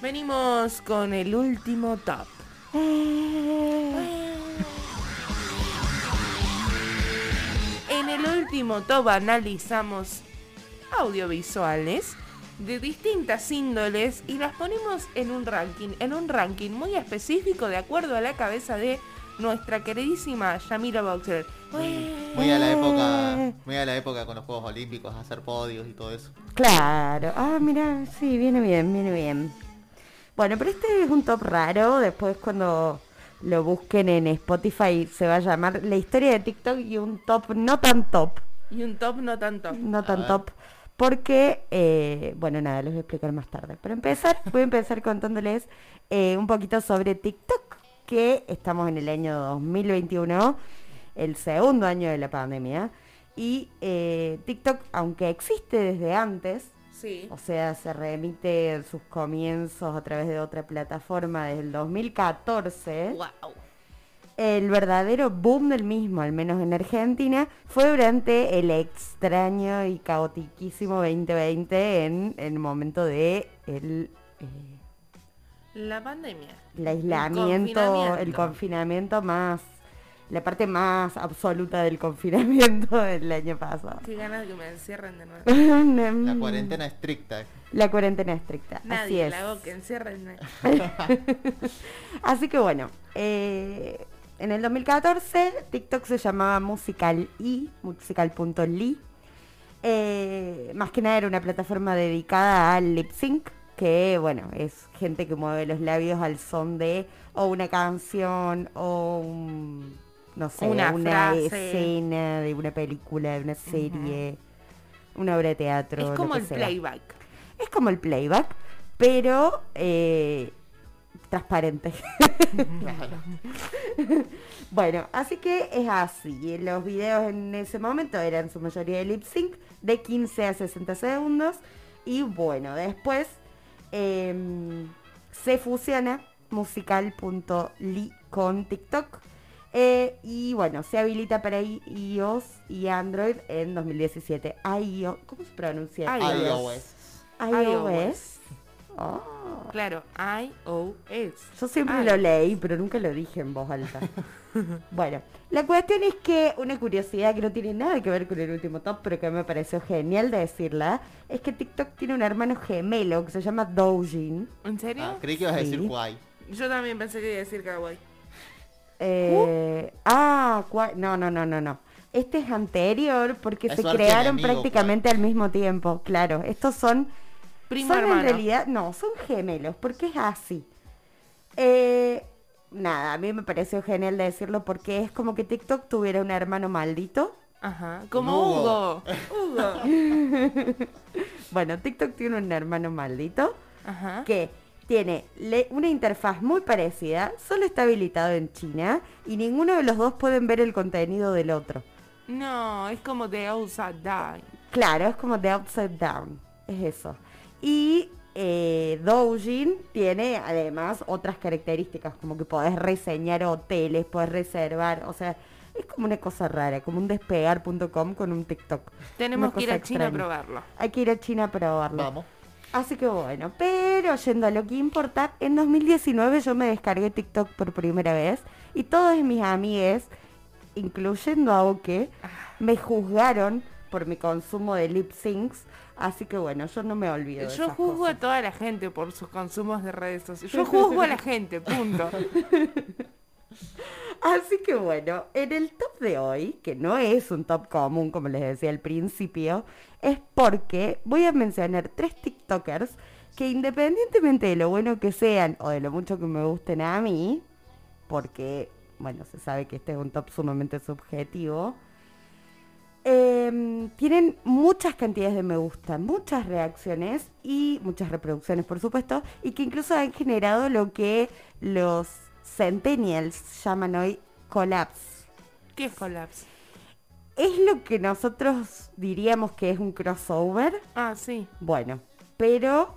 Venimos con el último top. En el último top analizamos audiovisuales de distintas índoles y las ponemos en un ranking, en un ranking muy específico de acuerdo a la cabeza de nuestra queridísima Yamira Boxer. Muy a la época, muy a la época con los Juegos Olímpicos, hacer podios y todo eso. Claro. Ah, mira, sí, viene bien, viene bien. Bueno, pero este es un top raro. Después cuando lo busquen en Spotify se va a llamar La historia de TikTok y un top no tan top. Y un top no tanto. No A tan top. Porque, eh, bueno, nada, les voy a explicar más tarde. Para empezar, voy a empezar contándoles eh, un poquito sobre TikTok, que estamos en el año 2021, el segundo año de la pandemia. Y eh, TikTok, aunque existe desde antes, Sí. o sea, se remite en sus comienzos a través de otra plataforma desde el 2014. Wow. El verdadero boom del mismo, al menos en Argentina, fue durante el extraño y caotiquísimo 2020 en el momento de el, eh, La pandemia. el aislamiento, el confinamiento. confinamiento más, la parte más absoluta del confinamiento del año pasado. Qué ganas de que me encierren de nuevo. La cuarentena estricta. La cuarentena estricta, así Nadie es. la hago que encierren. Así que bueno, eh, en el 2014 TikTok se llamaba Musical y, musical.ly. Eh, más que nada era una plataforma dedicada al lip sync, que bueno, es gente que mueve los labios al son de o una canción o un, no sé, Una escena de una película, de una serie, una obra de teatro. Es como el sea. playback. Es como el playback, pero eh, transparente. bueno, así que es así. Los videos en ese momento eran en su mayoría de lip sync, de 15 a 60 segundos. Y bueno, después em, se fusiona musical.ly con TikTok. Eh, y bueno, se habilita para i- iOS y Android en 2017. iOS, ¿Cómo se pronuncia? iOS. iOS. iOS. Oh. Claro, iOS. Yo siempre lo leí, pero nunca lo dije en voz alta. bueno, la cuestión es que una curiosidad que no tiene nada que ver con el último top, pero que me pareció genial de decirla, es que TikTok tiene un hermano gemelo que se llama Doujin. ¿En serio? Ah, creí que ibas a decir guay. Yo también pensé que iba a decir kawaii. Eh, No, no, no, no, no. Este es anterior porque Es se crearon prácticamente al mismo tiempo. Claro, estos son Primo son hermano. en realidad, no, son gemelos, porque es así. Eh, nada, a mí me pareció genial de decirlo porque es como que TikTok tuviera un hermano maldito. Ajá. Como Hugo. Hugo. Hugo. Bueno, TikTok tiene un hermano maldito Ajá. que tiene le- una interfaz muy parecida, solo está habilitado en China y ninguno de los dos pueden ver el contenido del otro. No, es como de Outside Die. Claro, es como The Upside Down, es eso. Y eh, Doujin tiene además otras características, como que podés reseñar hoteles, podés reservar, o sea, es como una cosa rara, como un despegar.com con un TikTok. Tenemos que ir a China a probarlo. Hay que ir a China a probarlo. Vamos. Así que bueno, pero yendo a lo que importa, en 2019 yo me descargué TikTok por primera vez y todos mis amigues, incluyendo a Oke, me juzgaron por mi consumo de lip syncs, así que bueno, yo no me olvido. de Yo esas juzgo cosas. a toda la gente por sus consumos de redes sociales. Yo juzgo a la gente, punto. Así que bueno, en el top de hoy, que no es un top común como les decía al principio, es porque voy a mencionar tres TikTokers que independientemente de lo bueno que sean o de lo mucho que me gusten a mí, porque bueno, se sabe que este es un top sumamente subjetivo, em, tienen muchas cantidades de me gusta, muchas reacciones y muchas reproducciones, por supuesto, y que incluso han generado lo que los centennials llaman hoy collapse. ¿Qué es Collapse? ¿Es lo que nosotros diríamos que es un crossover? Ah, sí. Bueno, pero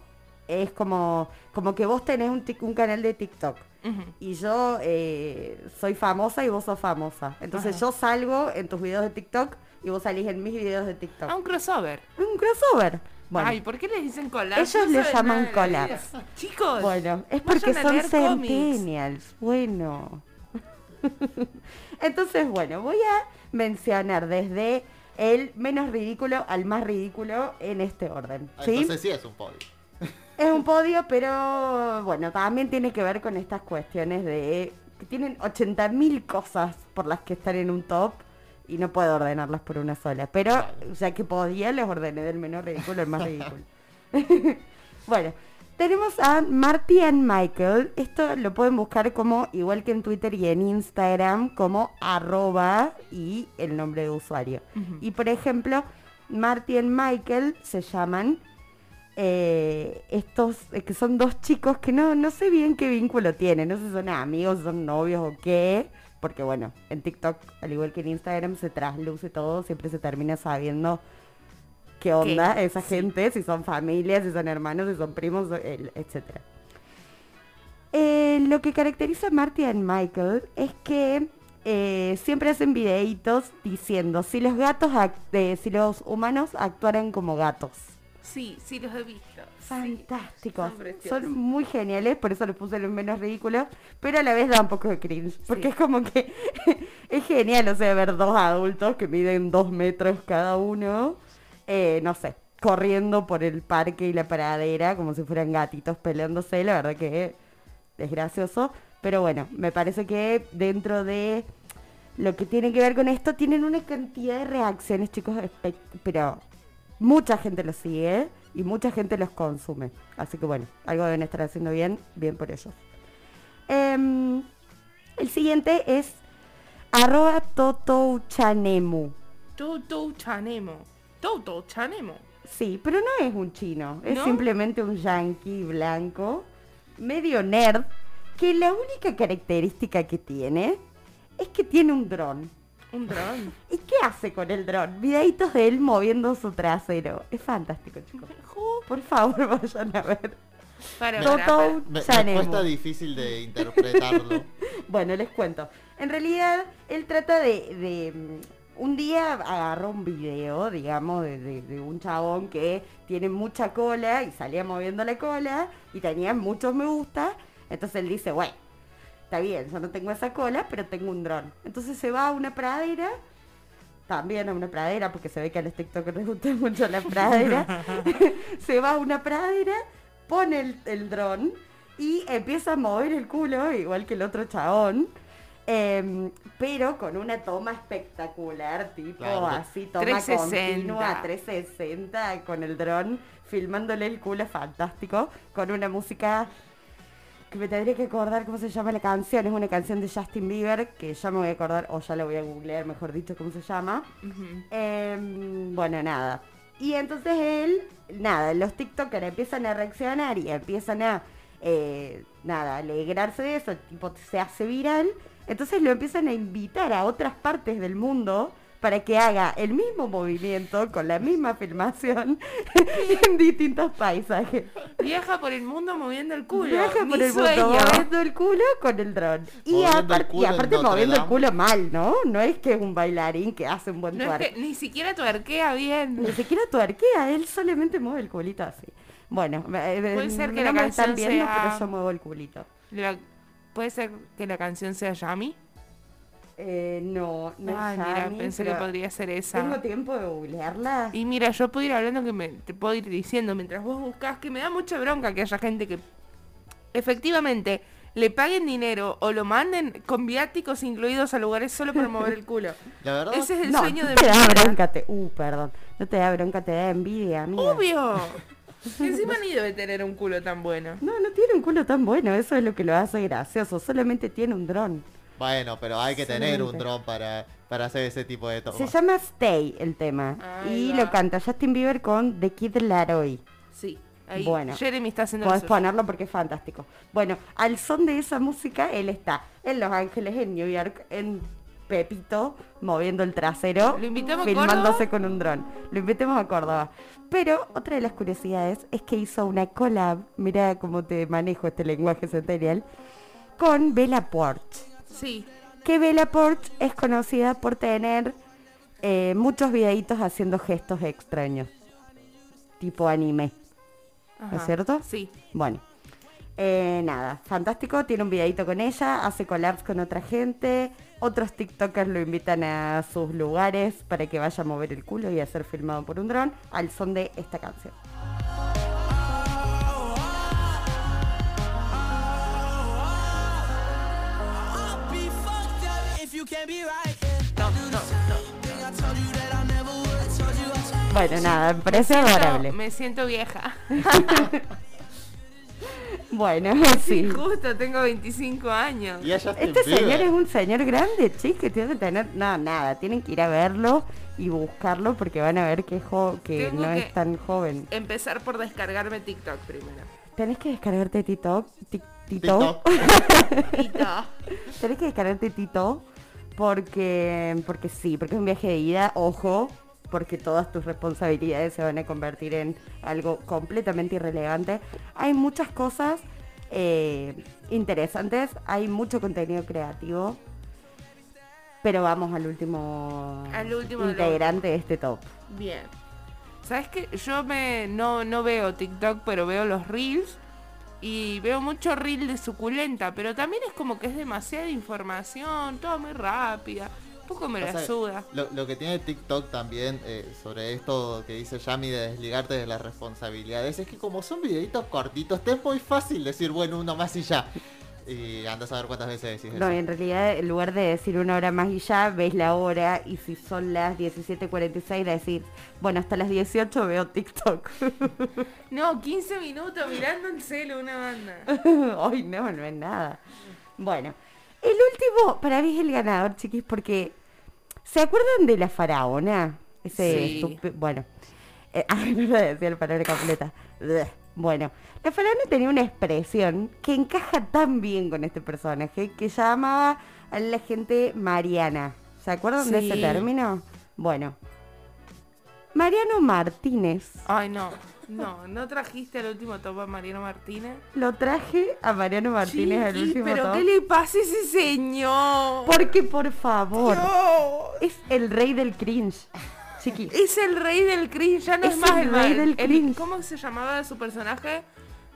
es como, como que vos tenés un, tic- un canal de TikTok Ujú. y yo eh, soy famosa y vos sos famosa. Entonces Ajá. yo salgo en tus videos de TikTok y vos salís en mis videos de TikTok. Ah, un crossover. Un crossover. Bueno, Ay, ¿por qué les dicen collabs? ellos No le llaman collabs. Chicos, Bueno, es porque son centennials. Bueno. Entonces, bueno, voy a mencionar desde el menos ridículo al más ridículo en este orden. Ah, ¿sí? Entonces sí es un podio. Es un podio, pero bueno, también tiene que ver con estas cuestiones de que tienen 80.000 cosas por las que están en un top y no puedo ordenarlas por una sola. Pero ya que podía, les ordené del menos ridículo al más ridículo. bueno, tenemos a Marty and Michael. Esto lo pueden buscar como, igual que en Twitter y en Instagram, como arroba y el nombre de usuario. Y por ejemplo, Marty and Michael se llaman eh, estos, eh, que son dos chicos que no, no sé bien qué vínculo tienen, no sé si son amigos, son novios o qué, porque bueno, en TikTok, al igual que en Instagram, se trasluce todo, siempre se termina sabiendo qué onda ¿Qué? esa Sí. gente, si son familias, si son hermanos, si son primos, etcétera. Eh, lo que caracteriza a Marty y Michael es que eh, siempre hacen videitos diciendo si los gatos, eh, si los humanos actuaran como gatos. Sí, sí los he visto. sí. Fantásticos. son muy geniales, por eso les puse los menos ridículos, pero a la vez da un poco de cringe, porque Sí. es como que es genial, o sea, ver dos adultos que miden dos metros cada uno, eh, no sé, corriendo por el parque y la pradera como si fueran gatitos peleándose, la verdad que es gracioso, pero bueno, me parece que dentro de lo que tiene que ver con esto, tienen una cantidad de reacciones, chicos, pero mucha gente los sigue y mucha gente los consume. Así que bueno, algo deben estar haciendo bien, bien por ellos. Em, el siguiente es arroba totouchanemu. Toto Chanemo. Toto Chanemo. Sí, pero no es un chino, es ¿No? simplemente un yankee blanco, medio nerd, que la única característica que tiene es que tiene un dron. Un dron. ¿Y qué hace con el dron? Videitos de él moviendo su trasero. Es fantástico, chicos. Por favor, vayan a ver. Para, Toto- para, para. Me, cuesta difícil de interpretarlo. Bueno, les cuento. En realidad, él trata de... de, mm, un día agarró un video, digamos, de, de- de un chabón que tiene mucha cola y salía moviendo la cola y tenía muchos me gusta. Entonces él dice, bueno, está bien, yo no tengo esa cola, pero tengo un dron. Entonces se va a una pradera, también a una pradera, porque se ve que a los TikTokers les gusta mucho la pradera. se va a una pradera, pone el, el dron y empieza a mover el culo, igual que el otro chabón. em, pero con una toma espectacular, tipo Claro. así, toma 360. continua, 360, con el dron, filmándole el culo fantástico, con una música que me tendría que acordar cómo se llama la canción, es una canción de Justin Bieber, que ya me voy a acordar, o ya la voy a googlear, mejor dicho, cómo se llama. Em, bueno, nada. Y entonces él, nada, los TikTokers empiezan a reaccionar y empiezan a, eh, nada, alegrarse de eso, tipo se hace viral. Entonces lo empiezan a invitar a otras partes del mundo para que haga el mismo movimiento con la misma filmación en distintos paisajes. Viaja por el mundo moviendo el culo. Viaja Mi por el sueño. mundo moviendo el culo con el dron. Y, aparte moviendo el culo mal, ¿no? No es que es un bailarín que hace un buen No twerk. es que ni siquiera tuerquea bien. Ni siquiera tuerquea, él solamente mueve el culito así. Bueno, eh, Puede eh, ser que no la me están canción viendo, sea- pero yo muevo el culito. La- ¿Puede ser que la canción sea Yami? Eh, no, no Ay, mira, pensé que podría ser ¿Tengo esa. tiempo de googlearla? Y mira, yo puedo ir hablando que me, te puedo ir diciendo mientras vos buscas que me da mucha bronca que haya gente que efectivamente le paguen dinero o lo manden con viáticos incluidos a lugares solo para mover el culo. La verdad, Ese es el no, sueño no de te mi da vida. bronca, te... Uh, perdón. No te da bronca, te da envidia, amiga. Obvio. Encima ni debe tener un culo tan bueno. No, no tiene un culo tan bueno, eso es lo que lo hace gracioso. Solamente tiene un dron. Bueno, pero hay que tener un dron para, para hacer ese tipo de Se tomas. llama Stay el tema. Ahí y va. lo canta Justin Bieber con The Kid Laroi. Sí. Ahí Bueno. Jeremy está haciendo Podés ponerlo porque es fantástico. Bueno, al son de esa música, él está en Los Ángeles, en New York, en Pepito, moviendo el trasero, ¿Lo invitamos a filmándose Córdoba? con un dron. Lo invitemos a Córdoba. Pero otra de las curiosidades es que hizo una collab, mira cómo te manejo este lenguaje centennial, con Bella Porch. Sí. Que Bella Porch es conocida por tener eh, muchos videitos haciendo gestos extraños. tipo anime. Ajá. ¿Es cierto? Sí. Bueno, eh, nada, fantástico. Tiene un videito con ella, hace collabs con otra gente. Otros TikTokers lo invitan a sus lugares para que vaya a mover el culo y a ser filmado por un dron al son de esta canción. Bueno, nada, me parece adorable. Me siento vieja. Bueno, Sí, sí. justo, tengo 25 años. Y Este señor es un señor grande, chicos, tiene que tener... No, nada, tienen que ir a verlo y buscarlo porque van a ver que, es jo- que Tengo no que- es tan joven. Empezar por descargarme TikTok primero. Tenés que descargarte TikTok. Tik- TikTok. TikTok. TikTok. Tenés que descargarte Tito porque, porque sí, porque es un viaje de ida, ojo, porque todas tus responsabilidades se van a convertir en algo completamente irrelevante. Hay muchas cosas eh, interesantes, hay mucho contenido creativo, pero vamos al último, Al último integrante de este top. Bien. ¿Sabes qué? Yo me no, no veo TikTok, pero veo los reels. Y veo mucho reel de suculenta, pero también es como que es demasiada información, todo muy rápida. Un poco me la suda. Lo, lo que tiene TikTok también eh, sobre esto que dice Yami de desligarte de las responsabilidades es que como son videitos cortitos, te es muy fácil decir, bueno, uno más y ya. Y andas a ver cuántas veces decís No, eso. en realidad, en lugar de decir una hora más y ya, ves la hora y si son las 17.46 decir, bueno, hasta las 18 veo TikTok. No, 15 minutos mirando el celo una banda. Ay, no, no es nada. Bueno, el último para mí es el ganador, chiquis, porque ¿se acuerdan de la faraona? Ese Sí. Bueno, eh, ay, no lo decía la palabra completa. Bueno, la faraona tenía una expresión que encaja tan bien con este personaje que llamaba a la gente Mariana. ¿Se acuerdan de ese Sí. término? Bueno, Mariano Martínez. Ay, no. No, ¿no trajiste al último top a Mariano Martínez? Lo traje a Mariano Martínez al último pero top. ¿qué le pasa a ese señor? Porque por favor, Dios. es el rey del cringe. Chiqui. Es el rey del cringe, ya no es, Es más el el, rey el- del el- cringe. ¿Cómo se llamaba su personaje?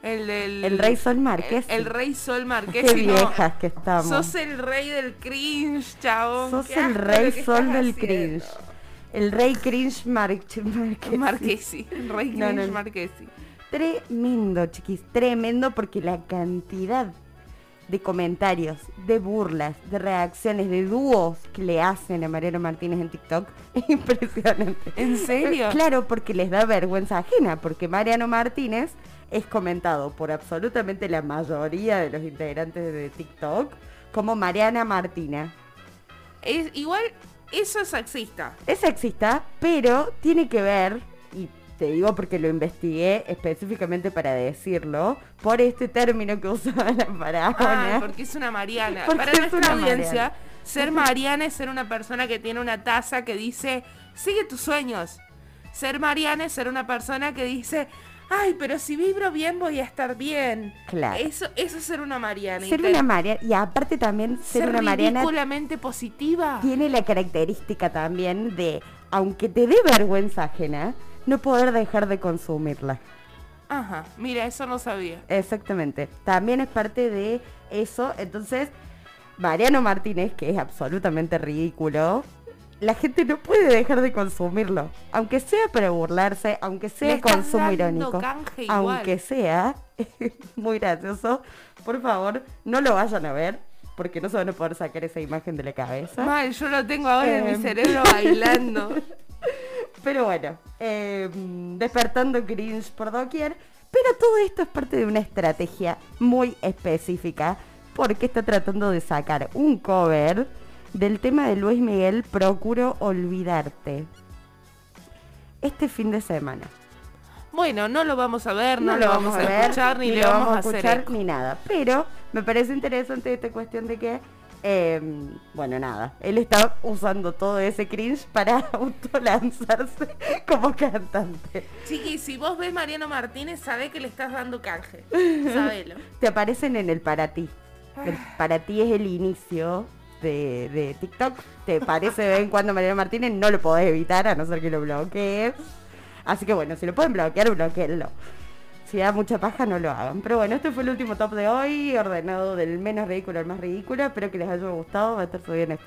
El del... El rey Sol Marqués. El, el rey Sol Qué Marqués. viejas que estamos. Sos el rey del cringe, chabón. Sos Qué el rey Sol del haciendo. cringe. El rey cringe Mar Marquesi. Marquesi. El rey No, cringe no. Marquesi. Tremendo, chiquis. Tremendo porque la cantidad de comentarios, de burlas, de reacciones, de dúos que le hacen a Mariano Martínez en TikTok es impresionante. ¿En serio? Claro, porque les da vergüenza ajena, porque Mariano Martínez es comentado por absolutamente la mayoría de los integrantes de TikTok como Mariana Martina. Es, igual, eso es sexista. Es sexista, pero tiene que ver, te digo porque lo investigué específicamente para decirlo, por este término que usaba la Ah, faraona. porque es una Mariana. Porque Para es nuestra una audiencia, Mariana. ser Mariana es ser una persona que tiene una taza que dice, sigue tus sueños. Ser Mariana es ser una persona que dice, ay, pero si vibro bien voy a estar bien. Claro. Eso, eso es ser una Mariana. Ser una Mariana, y aparte también ser, ser una Mariana positiva. tiene la característica también de, aunque te dé vergüenza ajena, no poder dejar de consumirla. Ajá, mira, eso no sabía. Exactamente. También es parte de eso. Entonces, Mariano Martínez, que es absolutamente ridículo, la gente no puede dejar de consumirlo. Aunque sea para burlarse, aunque sea consumo irónico. Aunque sea muy gracioso. Por favor, no lo vayan a ver. Porque no se van a poder sacar esa imagen de la cabeza. Mal, yo lo tengo ahora en Em. mi cerebro bailando. Pero bueno, eh, despertando cringe por doquier. Pero todo esto es parte de una estrategia muy específica. Porque está tratando de sacar un cover del tema de Luis Miguel, Procuro Olvidarte. Este fin de semana. Bueno, no lo vamos a ver, no, lo vamos a, ver, escuchar, ni, le vamos, a hacer escuchar eco. ni nada. Pero me parece interesante esta cuestión de que, eh, bueno, nada, él está usando todo ese cringe para autolanzarse como cantante. Chiqui, si vos ves Mariano Martínez, sabe que le estás dando canje. Sabelo. Te aparecen en el para ti. El Ah. para ti es el inicio de, de TikTok. Te parece de vez en cuando Mariano Martínez, no lo podés evitar a no ser que lo bloquees. Así que bueno, si lo pueden bloquear, bloqueenlo. Si da mucha paja, no lo hagan. Pero bueno, este fue el último top de hoy, ordenado del menos ridículo al más ridículo. Espero que les haya gustado. Va a estar subido en esto.